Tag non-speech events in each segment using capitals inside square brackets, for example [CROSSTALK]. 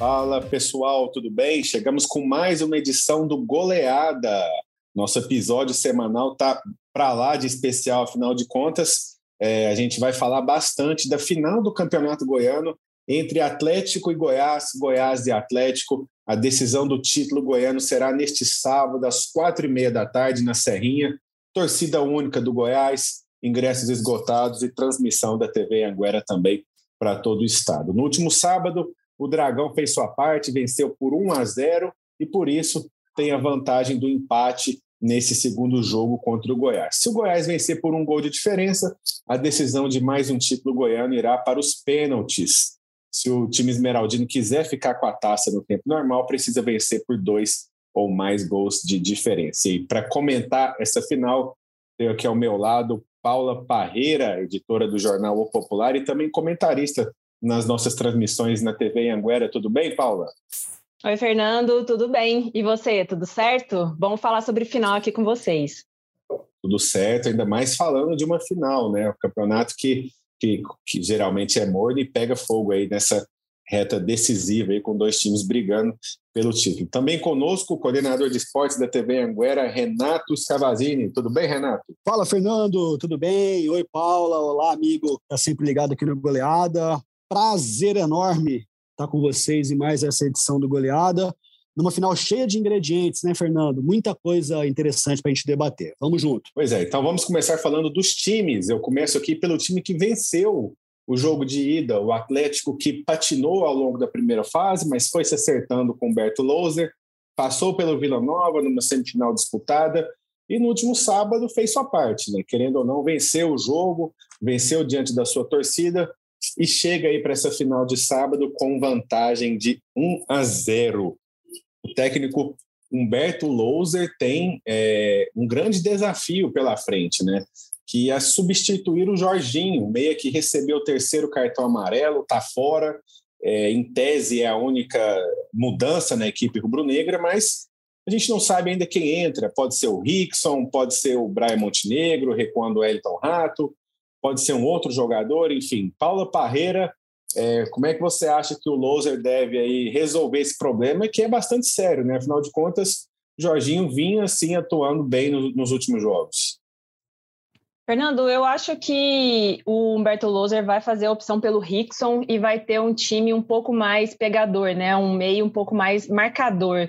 Fala pessoal, tudo bem? Chegamos com mais uma edição do Goleada. Nosso episódio semanal tá para lá de especial, afinal de contas, é, a gente vai falar bastante da final do Campeonato Goiano entre Atlético e Goiás, Goiás e Atlético. A decisão do título goiano será neste sábado, às quatro e meia da tarde, na Serrinha. Torcida única do Goiás, ingressos esgotados e transmissão da TV Anguera também para todo o estado. No último sábado, o Dragão fez sua parte, venceu por 1 a 0 e por isso tem a vantagem do empate nesse segundo jogo contra o Goiás. Se o Goiás vencer por um gol de diferença, a decisão de mais um título goiano irá para os pênaltis se o time esmeraldino quiser ficar com a taça no tempo normal, precisa vencer por dois ou mais gols de diferença. E para comentar essa final, tenho aqui ao meu lado Paula Parreira, editora do jornal O Popular e também comentarista nas nossas transmissões na TV Anguera. Tudo bem, Paula? Oi, Fernando, tudo bem? E você, tudo certo? Bom falar sobre final aqui com vocês. Tudo certo, ainda mais falando de uma final, né? O campeonato que que, que geralmente é morno e pega fogo aí nessa reta decisiva aí com dois times brigando pelo título. Também conosco o coordenador de esportes da TV Anguera, Renato Scavazini. Tudo bem, Renato? Fala, Fernando. Tudo bem? Oi, Paula. Olá, amigo. Tá sempre ligado aqui no Goleada. Prazer enorme estar com vocês em mais essa edição do Goleada numa final cheia de ingredientes, né, Fernando? Muita coisa interessante para a gente debater. Vamos junto. Pois é, então vamos começar falando dos times. Eu começo aqui pelo time que venceu o jogo de ida, o Atlético que patinou ao longo da primeira fase, mas foi se acertando com o Berto Loser, passou pelo Vila Nova numa semifinal disputada e no último sábado fez sua parte, né? Querendo ou não, venceu o jogo, venceu diante da sua torcida e chega aí para essa final de sábado com vantagem de 1 a 0 o técnico Humberto Louser tem é, um grande desafio pela frente, né? Que é substituir o Jorginho, meia que recebeu o terceiro cartão amarelo, está fora. É, em tese é a única mudança na equipe rubro-negra, mas a gente não sabe ainda quem entra. Pode ser o Rickson, pode ser o Brian Montenegro, recuando o Elton Rato, pode ser um outro jogador, enfim. Paula Parreira é, como é que você acha que o Loser deve aí resolver esse problema, que é bastante sério, né? Afinal de contas, Jorginho vinha assim atuando bem no, nos últimos jogos. Fernando, eu acho que o Humberto Loser vai fazer a opção pelo Rickson e vai ter um time um pouco mais pegador, né? Um meio um pouco mais marcador.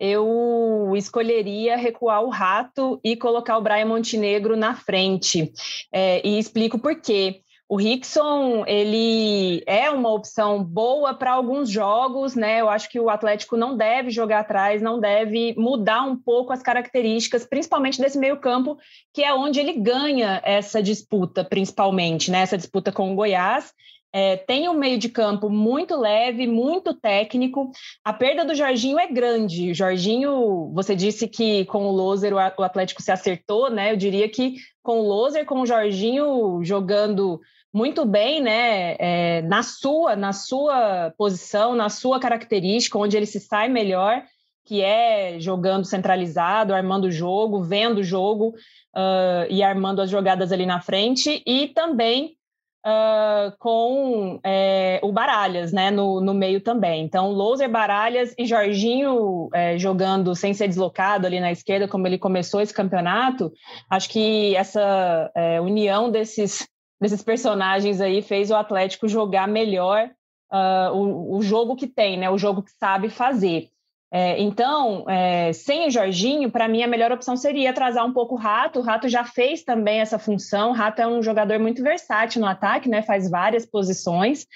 Eu escolheria recuar o Rato e colocar o Brian Montenegro na frente. É, e explico por quê. O Rickson, ele é uma opção boa para alguns jogos, né? Eu acho que o Atlético não deve jogar atrás, não deve mudar um pouco as características, principalmente desse meio-campo, que é onde ele ganha essa disputa, principalmente, né? Essa disputa com o Goiás. É, tem um meio de campo muito leve, muito técnico. A perda do Jorginho é grande. O Jorginho, você disse que com o Loser o Atlético se acertou, né? Eu diria que com o Loser, com o Jorginho jogando muito bem, né, é, na sua, na sua posição, na sua característica, onde ele se sai melhor, que é jogando centralizado, armando o jogo, vendo o jogo uh, e armando as jogadas ali na frente, e também uh, com é, o Baralhas, né, no, no meio também. Então, Louser, Baralhas e Jorginho é, jogando sem ser deslocado ali na esquerda, como ele começou esse campeonato, acho que essa é, união desses desses personagens aí fez o Atlético jogar melhor uh, o, o, jogo que tem, né? O jogo que sabe fazer. É, então, é, sem o Jorginho, para mim a melhor opção seria atrasar um pouco o Rato. O Rato já fez também essa função. O Rato é um jogador muito versátil no ataque, né? Faz várias posições.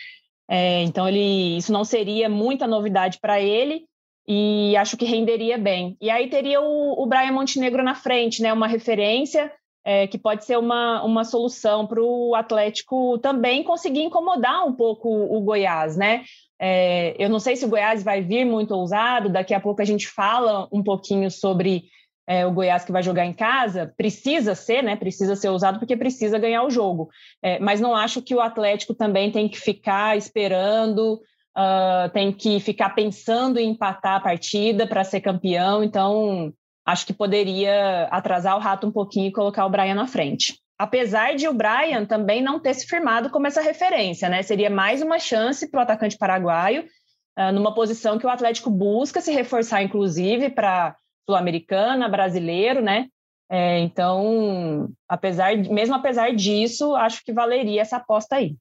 É, então, ele, isso não seria muita novidade para ele e acho que renderia bem. E aí teria o, o Brian Montenegro na frente, né? Uma referência é, que pode ser uma, uma solução para o Atlético também conseguir incomodar um pouco o Goiás, né? É, eu não sei se o Goiás vai vir muito ousado, daqui a pouco a gente fala um pouquinho sobre é, o Goiás que vai jogar em casa, precisa ser, né? Precisa ser ousado porque precisa ganhar o jogo. É, mas não acho que o Atlético também tem que ficar esperando, uh, tem que ficar pensando em empatar a partida para ser campeão. Então, acho que poderia atrasar o rato um pouquinho e colocar o Brian na frente. Apesar de o Brian também não ter se firmado como essa referência, né? Seria mais uma chance para o atacante paraguaio uh, numa posição que o Atlético busca se reforçar, inclusive, para Sul-Americana, brasileiro, né? É, então, apesar, mesmo apesar disso, acho que valeria essa aposta aí.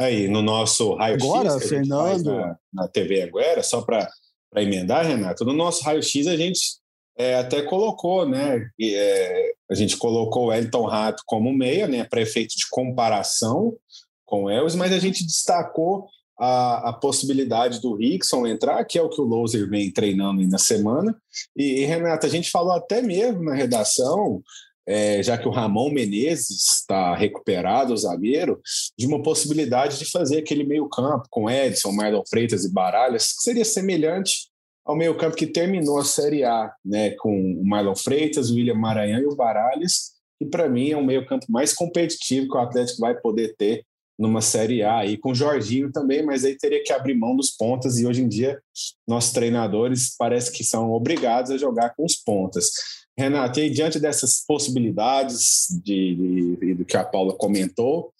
Aí, no nosso raio-x Agora, Fernando... na, na TV Agora, só para emendar, Renato, no nosso raio-x a gente é, até colocou, né? É, a gente colocou o Elton Rato como meia, né? Para efeito de comparação com Elvis, mas a gente destacou a, a, possibilidade do Rickson entrar, que é o que o Loser vem treinando na semana. E, e, Renata, a gente falou até mesmo na redação, é, já que o Ramon Menezes está recuperado, o zagueiro, de uma possibilidade de fazer aquele meio-campo com Edson, Marlon Freitas e Baralhas, que seria semelhante ao meio-campo que terminou a Série A, né, com o Marlon Freitas, o William Maranhão e o Baralhas, que para mim é um meio-campo mais competitivo que o Atlético vai poder ter numa Série A e com o Jorginho também, mas aí teria que abrir mão dos pontas e hoje em dia nossos treinadores parece que são obrigados a jogar com os pontas. Renato, e diante dessas possibilidades de, de, do que a Paula comentou,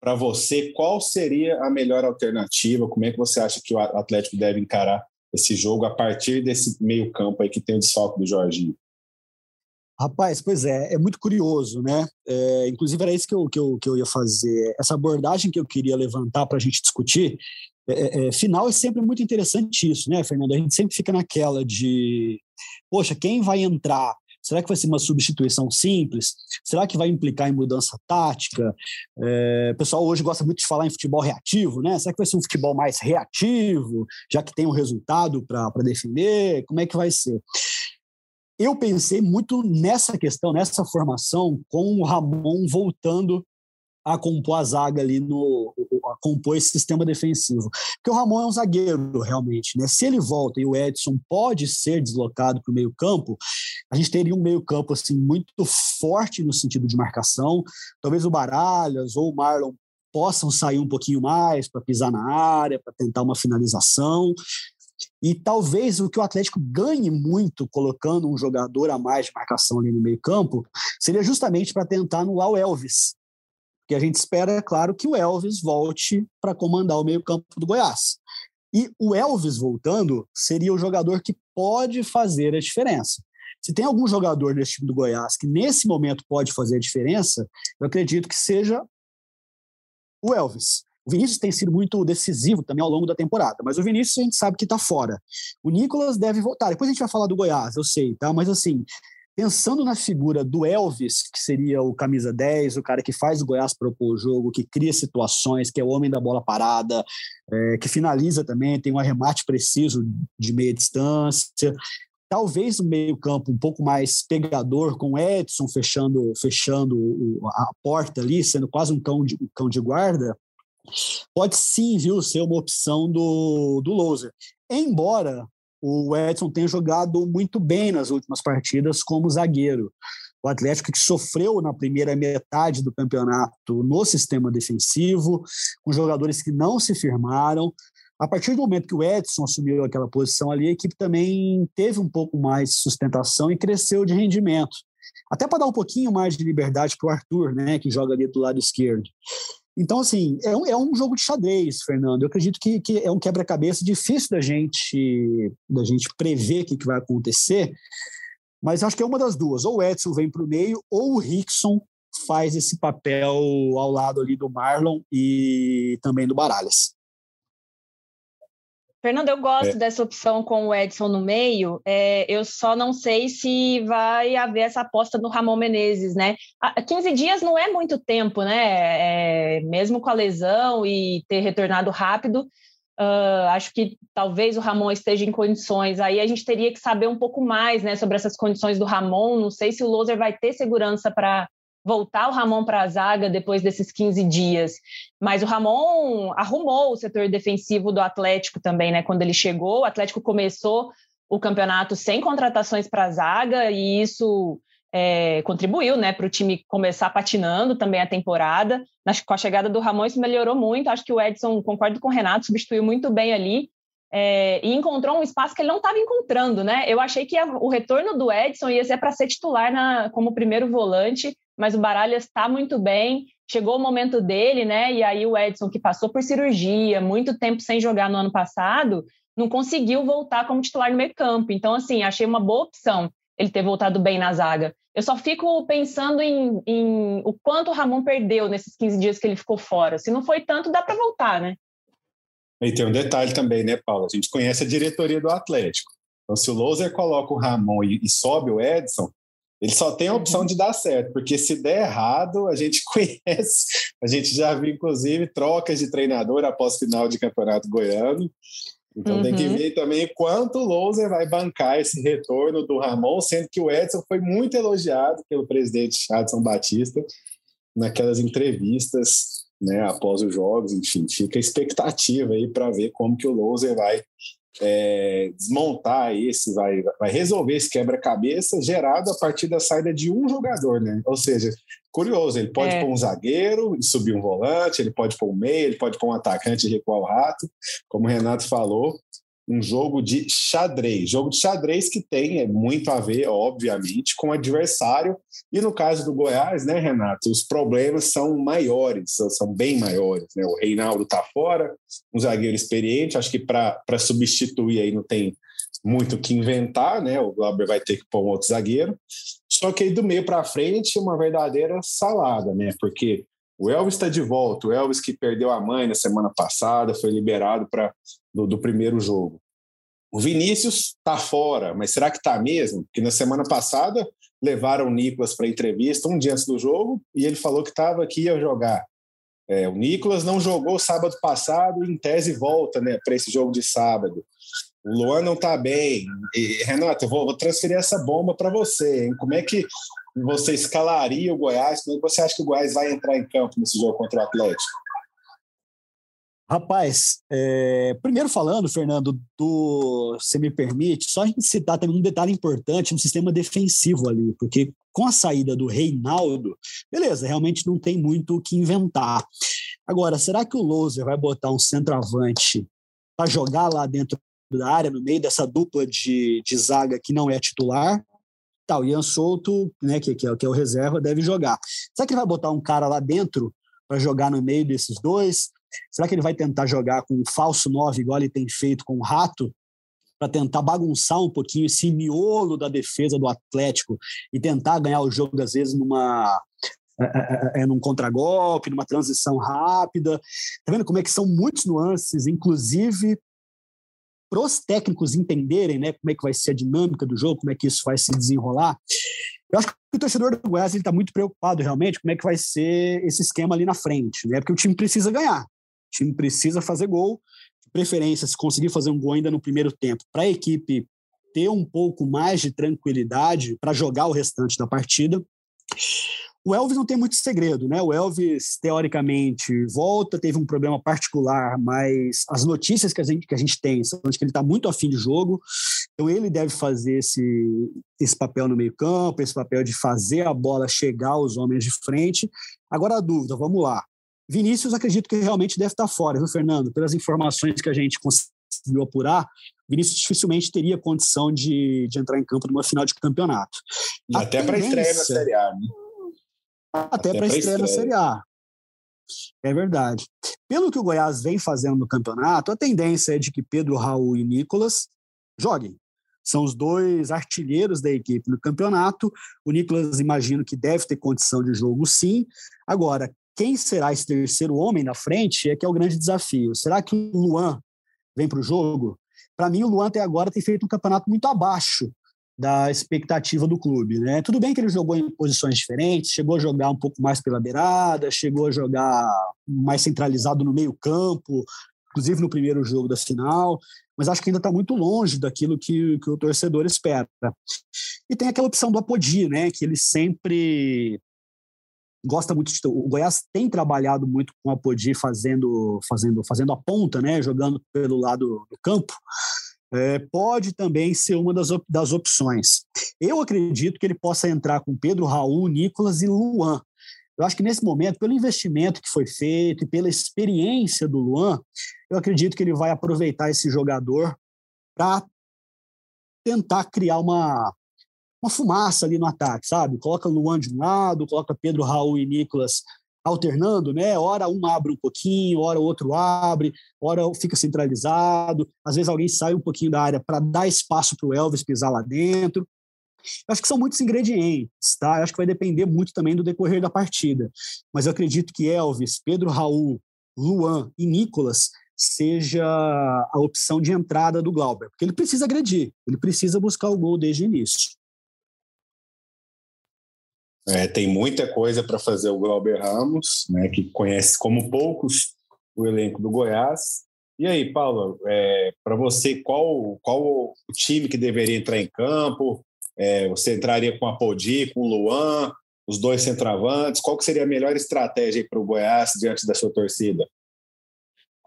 para você, qual seria a melhor alternativa? Como é que você acha que o Atlético deve encarar esse jogo a partir desse meio campo aí que tem o desfalque do Jorginho? Rapaz, pois é, é muito curioso, né? É, inclusive era isso que eu, que, eu, que eu ia fazer. Essa abordagem que eu queria levantar para a gente discutir, é, é, é, final é sempre muito interessante isso, né, Fernando? A gente sempre fica naquela de, poxa, quem vai entrar? Será que vai ser uma substituição simples? Será que vai implicar em mudança tática? É, o pessoal hoje gosta muito de falar em futebol reativo, né? Será que vai ser um futebol mais reativo, já que tem um resultado para defender? Como é que vai ser? eu pensei muito nessa questão, nessa formação, com o Ramon voltando a compor a zaga ali no compor esse sistema defensivo. Porque o Ramon é um zagueiro realmente, né? Se ele volta e o Edson pode ser deslocado para o meio-campo, a gente teria um meio-campo assim muito forte no sentido de marcação. Talvez o Baralhas ou o Marlon possam sair um pouquinho mais para pisar na área, para tentar uma finalização. E talvez o que o Atlético ganhe muito colocando um jogador a mais de marcação ali no meio-campo seria justamente para tentar anular o Elvis. Porque a gente espera, é claro, que o Elvis volte para comandar o meio-campo do Goiás. E o Elvis voltando seria o jogador que pode fazer a diferença. Se tem algum jogador nesse time do Goiás que nesse momento pode fazer a diferença, eu acredito que seja o Elvis. O Vinícius tem sido muito decisivo também ao longo da temporada, mas o Vinícius a gente sabe que está fora. O Nicolas deve voltar. Depois a gente vai falar do Goiás, eu sei, tá? Mas assim, pensando na figura do Elvis, que seria o camisa 10, o cara que faz o Goiás propor o jogo, que cria situações, que é o homem da bola parada, é, que finaliza também, tem um arremate preciso de meia distância. Talvez o meio-campo um pouco mais pegador, com Edson fechando, fechando a porta ali, sendo quase um cão de, um cão de guarda pode sim, viu, ser uma opção do, do Loser. Embora o Edson tenha jogado muito bem nas últimas partidas como zagueiro. O Atlético que sofreu na primeira metade do campeonato no sistema defensivo, com jogadores que não se firmaram. A partir do momento que o Edson assumiu aquela posição ali, a equipe também teve um pouco mais de sustentação e cresceu de rendimento. Até para dar um pouquinho mais de liberdade para o Arthur, né, que joga ali do lado esquerdo. Então, assim, é um, é um jogo de xadrez, Fernando. Eu acredito que, que é um quebra-cabeça difícil da gente, da gente prever o que, que vai acontecer, mas acho que é uma das duas. Ou o Edson vem para o meio, ou o Rickson faz esse papel ao lado ali do Marlon e também do Baralhas. Fernando, eu gosto é. dessa opção com o Edson no meio. É, eu só não sei se vai haver essa aposta no Ramon Menezes, né? 15 dias não é muito tempo, né? É, mesmo com a lesão e ter retornado rápido, uh, acho que talvez o Ramon esteja em condições. Aí a gente teria que saber um pouco mais, né, sobre essas condições do Ramon. Não sei se o Loser vai ter segurança para voltar o Ramon para a zaga depois desses 15 dias. Mas o Ramon arrumou o setor defensivo do Atlético também, né? Quando ele chegou, o Atlético começou o campeonato sem contratações para a zaga e isso é, contribuiu né, para o time começar patinando também a temporada. Com a chegada do Ramon isso melhorou muito. Acho que o Edson, concordo com o Renato, substituiu muito bem ali. É, e encontrou um espaço que ele não estava encontrando, né? Eu achei que a, o retorno do Edson ia ser para ser titular na, como primeiro volante, mas o Baralhas está muito bem. Chegou o momento dele, né? E aí o Edson, que passou por cirurgia, muito tempo sem jogar no ano passado, não conseguiu voltar como titular no meio campo. Então, assim, achei uma boa opção ele ter voltado bem na zaga. Eu só fico pensando em, em o quanto o Ramon perdeu nesses 15 dias que ele ficou fora. Se não foi tanto, dá para voltar, né? E tem um detalhe também, né, Paulo? A gente conhece a diretoria do Atlético. Então, se o Loser coloca o Ramon e, e sobe o Edson, ele só tem a opção de dar certo, porque se der errado, a gente [LAUGHS] conhece, a gente já viu, inclusive, trocas de treinador após final de campeonato goiano. Então uhum. tem que uhum. ver também quanto o Loser vai bancar esse retorno do Ramon, sendo que o Edson foi muito elogiado pelo presidente Adson Batista naquelas entrevistas né, após os jogos, enfim, fica a expectativa aí para ver como que o Loser vai é, desmontar esse, vai, vai resolver esse quebra-cabeça gerado a partir da saída de um jogador, né? Ou seja, curioso, ele pode é. pôr um zagueiro e subir um volante, ele pode pôr um meio, ele pode pôr um atacante e recuar o rato, como o Renato falou, um jogo de xadrez. Jogo de xadrez que tem é, muito a ver, obviamente, com o adversário. E no caso do Goiás, né, Renato, os problemas são maiores, são bem maiores. Né? O Reinaldo está fora, um zagueiro experiente, acho que para substituir aí não tem muito o que inventar, né? O Glauber vai ter que pôr um outro zagueiro. Só que aí do meio para frente, uma verdadeira salada, né? Porque o Elvis está de volta, o Elvis que perdeu a mãe na semana passada, foi liberado para do, do primeiro jogo. O Vinícius está fora, mas será que está mesmo? Porque na semana passada levaram o Nicolas para entrevista um dia antes do jogo e ele falou que estava aqui ia jogar. É, o Nicolas não jogou sábado passado em tese volta né, para esse jogo de sábado. O Luan não está bem. E, Renato, eu vou, vou transferir essa bomba para você. Hein? Como é que você escalaria o Goiás? Como é você acha que o Goiás vai entrar em campo nesse jogo contra o Atlético? Rapaz, é, primeiro falando, Fernando, do se me permite, só a gente citar também um detalhe importante no sistema defensivo ali, porque com a saída do Reinaldo, beleza, realmente não tem muito o que inventar. Agora, será que o Loser vai botar um centroavante para jogar lá dentro da área, no meio dessa dupla de, de zaga que não é titular? Tá, o Ian Souto, né, que, que, é, que é o reserva, deve jogar. Será que ele vai botar um cara lá dentro para jogar no meio desses dois? Será que ele vai tentar jogar com um falso 9, igual ele tem feito com o Rato, para tentar bagunçar um pouquinho esse miolo da defesa do Atlético e tentar ganhar o jogo, às vezes, numa. É, é, é, é num contragolpe, numa transição rápida. Tá vendo como é que são muitos nuances, inclusive para os técnicos entenderem né, como é que vai ser a dinâmica do jogo, como é que isso vai se desenrolar. Eu acho que o torcedor do Goiás está muito preocupado realmente como é que vai ser esse esquema ali na frente, né? Porque o time precisa ganhar. O time precisa fazer gol, de preferência, se conseguir fazer um gol ainda no primeiro tempo, para a equipe ter um pouco mais de tranquilidade para jogar o restante da partida. O Elvis não tem muito segredo, né? O Elvis, teoricamente, volta, teve um problema particular, mas as notícias que a gente, que a gente tem são de que ele está muito afim de jogo, então ele deve fazer esse, esse papel no meio-campo, esse papel de fazer a bola chegar aos homens de frente. Agora a dúvida, vamos lá. Vinícius, acredito que realmente deve estar fora, viu, Fernando? Pelas informações que a gente conseguiu apurar, Vinícius dificilmente teria condição de, de entrar em campo numa final de campeonato. E a até para estreia na Série A, né? Até, até para estreia, estreia na Série A. É verdade. Pelo que o Goiás vem fazendo no campeonato, a tendência é de que Pedro, Raul e Nicolas joguem. São os dois artilheiros da equipe no campeonato. O Nicolas, imagino que deve ter condição de jogo, sim. Agora, quem será esse terceiro homem na frente é que é o grande desafio. Será que o Luan vem para o jogo? Para mim, o Luan até agora tem feito um campeonato muito abaixo da expectativa do clube. Né? Tudo bem que ele jogou em posições diferentes, chegou a jogar um pouco mais pela beirada, chegou a jogar mais centralizado no meio campo, inclusive no primeiro jogo da final, mas acho que ainda está muito longe daquilo que, que, o torcedor espera. E tem aquela opção do Apodi, né, que ele sempre gosta muito de, o Goiás tem trabalhado muito com a Podi fazendo fazendo fazendo a ponta, né, jogando pelo lado do campo. É, pode também ser uma das, op das opções. Eu acredito que ele possa entrar com Pedro, Raul, Nicolas e Luan. Eu acho que nesse momento, pelo investimento que foi feito e pela experiência do Luan, eu acredito que ele vai aproveitar esse jogador para tentar criar uma, uma fumaça ali no ataque, sabe? Coloca Luan de um lado, coloca Pedro, Raul e Nicolas alternando, né? Hora um abre um pouquinho, hora o outro abre, hora fica centralizado. Às vezes alguém sai um pouquinho da área para dar espaço para o Elvis pisar lá dentro. Eu acho que são muitos ingredientes, tá? Eu acho que vai depender muito também do decorrer da partida. Mas eu acredito que Elvis, Pedro Raul, Luan e Nicolas seja a opção de entrada do Glauber, porque ele precisa agredir, ele precisa buscar o gol desde o início. É, tem muita coisa para fazer o Glauber Ramos, né, que conhece como poucos o elenco do Goiás. E aí, Paulo, é, para você, qual, qual o time que deveria entrar em campo? É, você entraria com a Podi, com o Luan, os dois centroavantes? Qual que seria a melhor estratégia para o Goiás diante da sua torcida?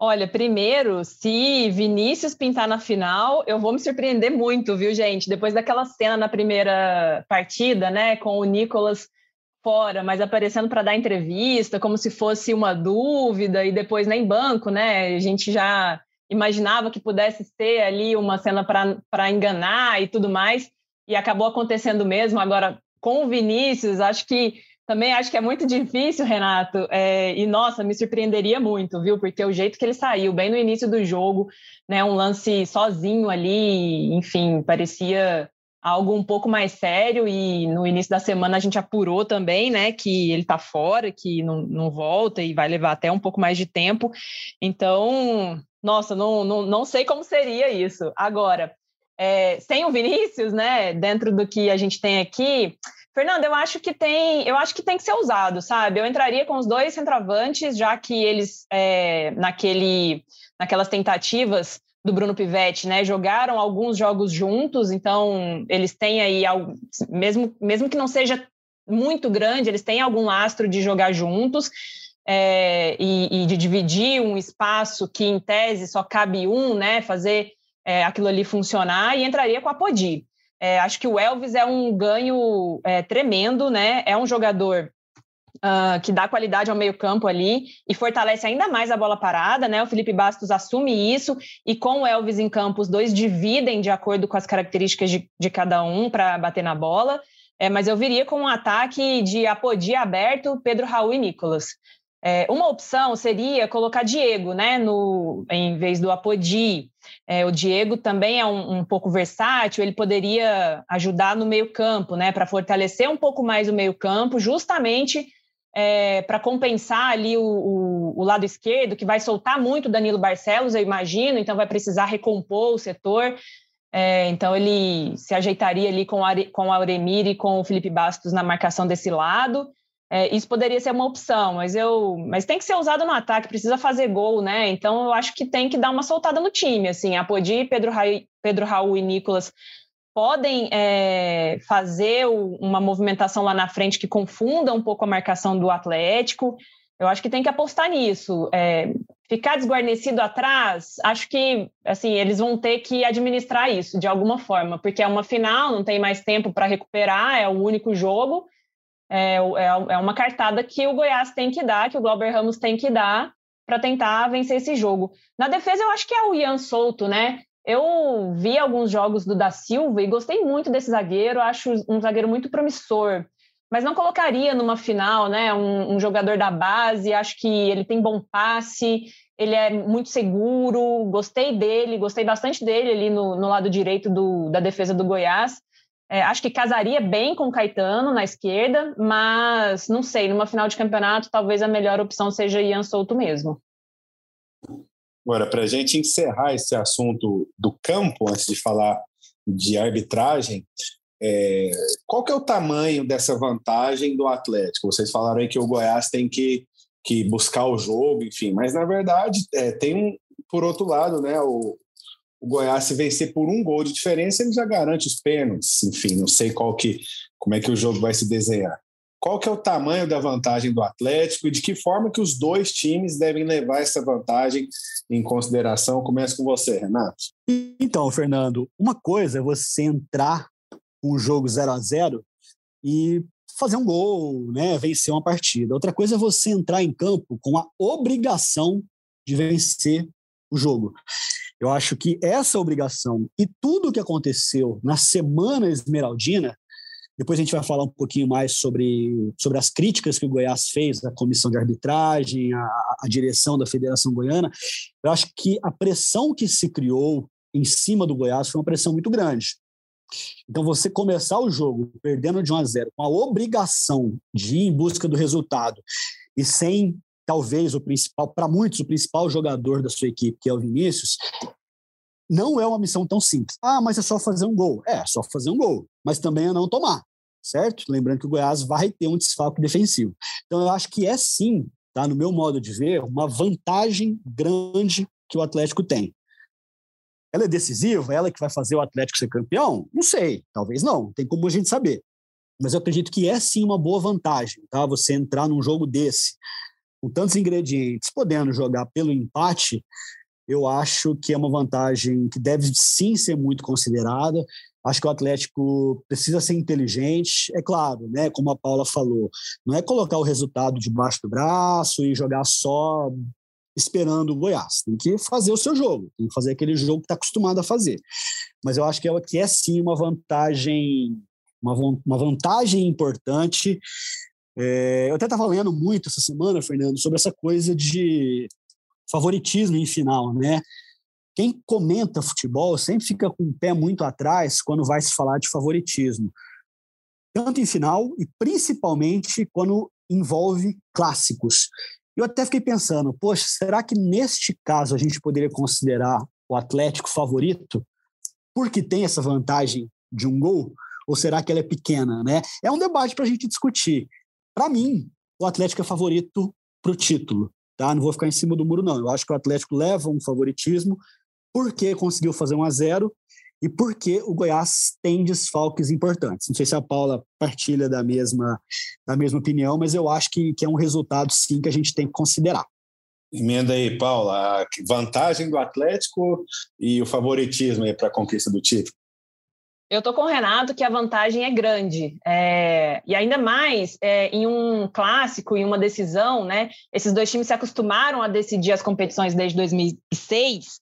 Olha, primeiro, se Vinícius pintar na final, eu vou me surpreender muito, viu, gente? Depois daquela cena na primeira partida, né, com o Nicolas fora, mas aparecendo para dar entrevista, como se fosse uma dúvida, e depois nem banco, né? A gente já imaginava que pudesse ter ali uma cena para enganar e tudo mais, e acabou acontecendo mesmo. Agora, com o Vinícius, acho que também acho que é muito difícil, Renato. É, e nossa, me surpreenderia muito, viu? Porque o jeito que ele saiu, bem no início do jogo, né? Um lance sozinho ali, enfim, parecia algo um pouco mais sério. E no início da semana a gente apurou também, né? Que ele tá fora, que não, não volta e vai levar até um pouco mais de tempo. Então, nossa, não, não, não sei como seria isso. Agora, é, sem o Vinícius, né? Dentro do que a gente tem aqui Fernando, eu acho que tem, eu acho que tem que ser usado, sabe? Eu entraria com os dois centroavantes, já que eles é, naquele, naquelas tentativas do Bruno Pivetti, né, jogaram alguns jogos juntos, então eles têm aí mesmo mesmo que não seja muito grande, eles têm algum lastro de jogar juntos. É, e, e, de dividir um espaço que em tese só cabe um, né, fazer é, aquilo ali funcionar e entraria com a Podi. É, acho que o Elvis é um ganho é, tremendo, né? É um jogador uh, que dá qualidade ao meio-campo ali e fortalece ainda mais a bola parada, né? O Felipe Bastos assume isso e com o Elvis em campo, os dois dividem de acordo com as características de, de cada um para bater na bola. É, mas eu viria com um ataque de Apodi aberto, Pedro Raul e Nicolas. É, uma opção seria colocar Diego, né, no, em vez do Apodi. É, o Diego também é um, um, pouco versátil, ele poderia ajudar no meio-campo, né, para fortalecer um pouco mais o meio-campo, justamente é, para compensar ali o, o, o, lado esquerdo, que vai soltar muito Danilo Barcelos, eu imagino, então vai precisar recompor o setor. É, então ele se ajeitaria ali com, com o Auremir e com o Felipe Bastos na marcação desse lado. É, isso poderia ser uma opção, mas eu, mas tem que ser usado no ataque, precisa fazer gol, né? Então eu acho que tem que dar uma soltada no time, assim. A Podi, Pedro, Raul, Pedro Raul e Nicolas podem é, fazer uma movimentação lá na frente que confunda um pouco a marcação do Atlético. Eu acho que tem que apostar nisso. É, ficar desguarnecido atrás, acho que assim eles vão ter que administrar isso de alguma forma, porque é uma final, não tem mais tempo para recuperar, é o único jogo é, é, é uma cartada que o Goiás tem que dar, que o Glauber Ramos tem que dar para tentar vencer esse jogo. Na defesa, eu acho que é o Ian Souto, né? Eu vi alguns jogos do da Silva e gostei muito desse zagueiro, acho um zagueiro muito promissor, mas não colocaria numa final, né? Um, um, jogador da base, acho que ele tem bom passe, ele é muito seguro, gostei dele, gostei bastante dele ali no, no lado direito do, da defesa do Goiás. É, acho que casaria bem com o Caetano na esquerda, mas não sei, numa final de campeonato, talvez a melhor opção seja Ian Souto mesmo. Agora, para a gente encerrar esse assunto do campo, antes de falar de arbitragem, é, qual que é o tamanho dessa vantagem do Atlético? Vocês falaram aí que o Goiás tem que, que buscar o jogo, enfim, mas na verdade é, tem um, por outro lado, né, o, o Goiás se vencer por um gol de diferença, ele já garante os pênaltis. Enfim, não sei qual que, como é que o jogo vai se desenhar. Qual que é o tamanho da vantagem do Atlético e de que forma que os dois times devem levar essa vantagem em consideração? Começa com você, Renato. Então, Fernando, uma coisa é você entrar um jogo 0 a 0 e fazer um gol, né, vencer uma partida. Outra coisa é você entrar em campo com a obrigação de vencer o jogo. Eu acho que essa obrigação e tudo o que aconteceu na semana esmeraldina, depois a gente vai falar um pouquinho mais sobre, sobre as críticas que o Goiás fez à comissão de arbitragem, à, direção da Federação Goiana. Eu acho que a pressão que se criou em cima do Goiás foi uma pressão muito grande. Então, você começar o jogo perdendo de 1 a 0, com a obrigação de ir em busca do resultado e sem, talvez, o principal, para muitos, o principal jogador da sua equipe, que é o Vinícius, não é uma missão tão simples. Ah, mas é só fazer um gol. É, só fazer um gol, mas também é não tomar, certo? Lembrando que o Goiás vai ter um desfalque defensivo. Então, eu acho que é sim, tá, no meu modo de ver, uma vantagem grande que o Atlético tem. Ela é decisiva? Ela é que vai fazer o Atlético ser campeão? Não sei, talvez não, tem como a gente saber. Mas eu acredito que é sim uma boa vantagem, tá? Você entrar num jogo desse, com tantos ingredientes, podendo jogar pelo empate, eu acho que é uma vantagem que deve sim ser muito considerada. Acho que o Atlético precisa ser inteligente, é claro, né? Como a Paula falou, não é colocar o resultado debaixo do braço e jogar só esperando o Goiás. Tem que fazer o seu jogo, tem que fazer aquele jogo que está acostumado a fazer. Mas eu acho que é, que é sim uma vantagem, uma, uma vantagem importante. É, eu até estava lendo muito essa semana, Fernando, sobre essa coisa de favoritismo em final, né? Quem comenta futebol sempre fica com o pé muito atrás quando vai se falar de favoritismo, tanto em final e principalmente quando envolve clássicos. Eu até fiquei pensando, poxa, será que neste caso a gente poderia considerar o Atlético favorito porque tem essa vantagem de um gol? Ou será que ela é pequena, né? É um debate para a gente discutir. Para mim, o Atlético é favorito para o título, tá? Não vou ficar em cima do muro, não. Eu acho que o Atlético leva um favoritismo porque conseguiu fazer um a zero e porque o Goiás tem desfalques importantes. Não sei se a Paula partilha da mesma, da mesma opinião, mas eu acho que, que é um resultado, sim, que a gente tem que considerar. Emenda aí, Paula, a vantagem do Atlético e o favoritismo para a conquista do título. Eu estou com o Renato que a vantagem é grande. É, e ainda mais é, em um clássico, em uma decisão, né? Esses dois times se acostumaram a decidir as competições desde 2006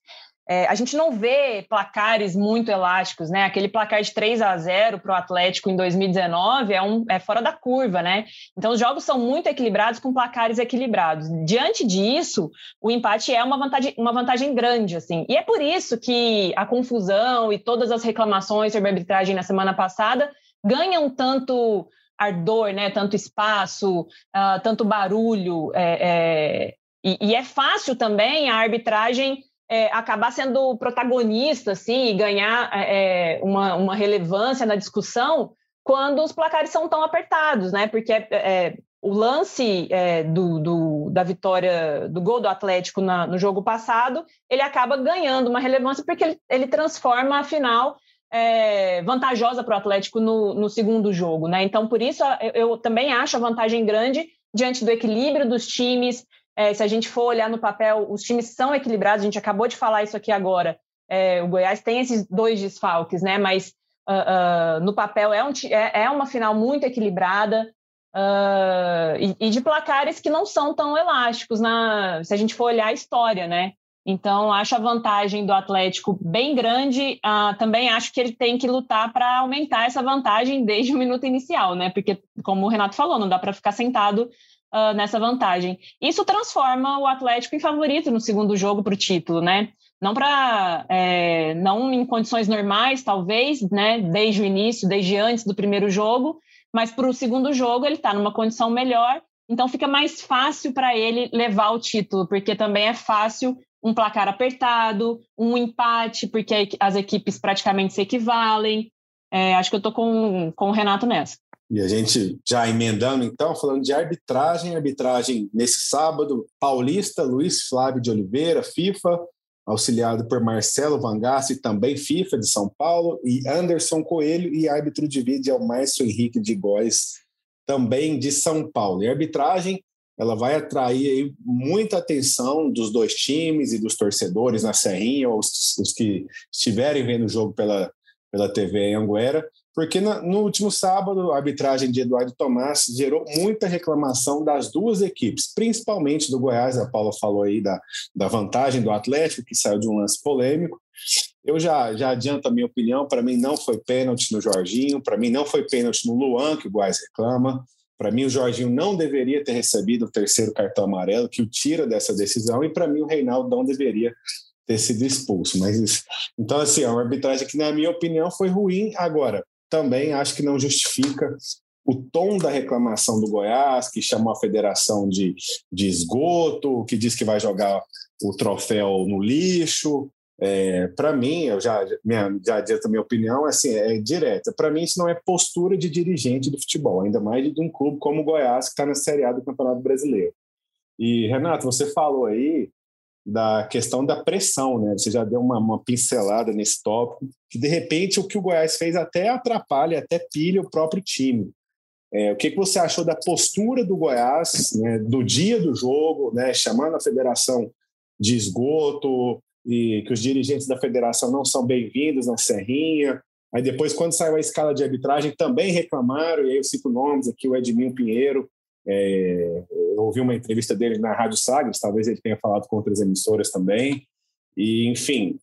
é, a gente não vê placares muito elásticos, né? Aquele placar de 3 a 0 para o Atlético em 2019 é, um, é fora da curva, né? Então, os jogos são muito equilibrados com placares equilibrados. Diante disso, o empate é uma vantagem, uma vantagem grande, assim. E é por isso que a confusão e todas as reclamações sobre a arbitragem na semana passada ganham tanto ardor, né? Tanto espaço, uh, tanto barulho. É, é... E, e é fácil também a arbitragem é, acabar sendo protagonista assim, e ganhar é, é, uma, uma relevância na discussão quando os placares são tão apertados, né? Porque é, é o lance é, do, do, da vitória, do gol do Atlético na, no jogo passado, ele acaba ganhando uma relevância porque ele, ele transforma a final é, vantajosa para o Atlético no, no, segundo jogo, né? Então, por isso, eu, eu também acho a vantagem grande diante do equilíbrio dos times, é, se a gente for olhar no papel, os times são equilibrados, a gente acabou de falar isso aqui agora. É, o Goiás tem esses dois desfalques, né? Mas uh, uh, no papel é, um, é, é, uma final muito equilibrada uh, e, e, de placares que não são tão elásticos na, se a gente for olhar a história, né? Então, acho a vantagem do Atlético bem grande. também acho que ele tem que lutar para aumentar essa vantagem desde o minuto inicial, né? Porque, como o Renato falou, não dá para ficar sentado uh, nessa vantagem. Isso transforma o Atlético em favorito no segundo jogo para o título, né? Não para é, não em condições normais, talvez, né? Desde o início, desde antes do primeiro jogo, mas para o segundo jogo ele está numa condição melhor, então fica mais fácil para ele levar o título, porque também é fácil um placar apertado, um empate, porque as equipes praticamente se equivalem. É, acho que eu estou com, com o Renato nessa. E a gente já emendando, então, falando de arbitragem, arbitragem nesse sábado, Paulista, Luiz Flávio de Oliveira, FIFA, auxiliado por Marcelo Vangassi, também FIFA de São Paulo, e Anderson Coelho, e árbitro de vídeo é o Márcio Henrique de Góes, também de São Paulo. E a arbitragem ela vai atrair muita atenção dos dois times e dos torcedores na Serrinha, ou os, os que estiverem vendo o jogo pela, pela TV em Anguera, porque no último sábado a arbitragem de Eduardo Tomás gerou muita reclamação das duas equipes, principalmente do Goiás, a Paula falou aí da, da vantagem do Atlético, que saiu de um lance polêmico. Eu já, já adianto a minha opinião, para mim não foi pênalti no Jorginho, para mim não foi pênalti no Luan, que o Goiás reclama, para mim o Jorginho não deveria ter recebido o terceiro cartão amarelo, que o tira dessa decisão, e para mim o Reinaldo não deveria ter sido expulso. Mas então assim, é uma arbitragem que na minha opinião foi ruim. Agora, também acho que não justifica o tom da reclamação do Goiás, que chamou a federação de, de esgoto, que diz que vai jogar o troféu no lixo. É, para mim, eu já, minha, já adianto minha opinião, assim, é direta. Para mim, isso não é postura de dirigente do futebol, ainda mais de um clube como o Goiás, que está na Série A do Campeonato Brasileiro. E, Renato, você falou aí da questão da pressão, né? Você já deu uma, uma, pincelada nesse tópico, que de repente o que o Goiás fez até atrapalha, até pilha o próprio time. É, o que, que você achou da postura do Goiás, né, do dia do jogo, né, chamando a federação de esgoto e que os dirigentes da federação não são bem-vindos na Serrinha? Aí depois, quando saiu a escala de arbitragem, também reclamaram, e aí eu cito nomes aqui, o Edminho Pinheiro, é, eu ouvi uma entrevista dele na Rádio Sagres, talvez ele tenha falado com outras emissoras também. E, enfim,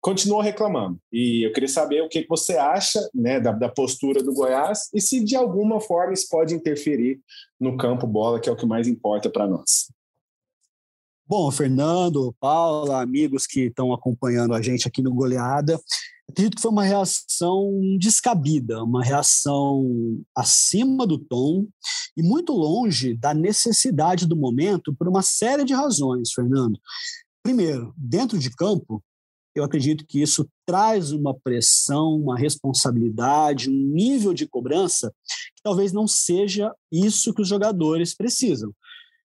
continuou reclamando. E eu queria saber o que você acha né, da, da, postura do Goiás e se de alguma forma isso pode interferir no campo bola, que é o que mais importa para nós. Bom, Fernando, Paula, amigos que estão acompanhando a gente aqui no Goleada, acredito que foi uma reação descabida, uma reação acima do tom e muito longe da necessidade do momento por uma série de razões, Fernando. Primeiro, dentro de campo, eu acredito que isso traz uma pressão, uma responsabilidade, um nível de cobrança que talvez não seja isso que os jogadores precisam.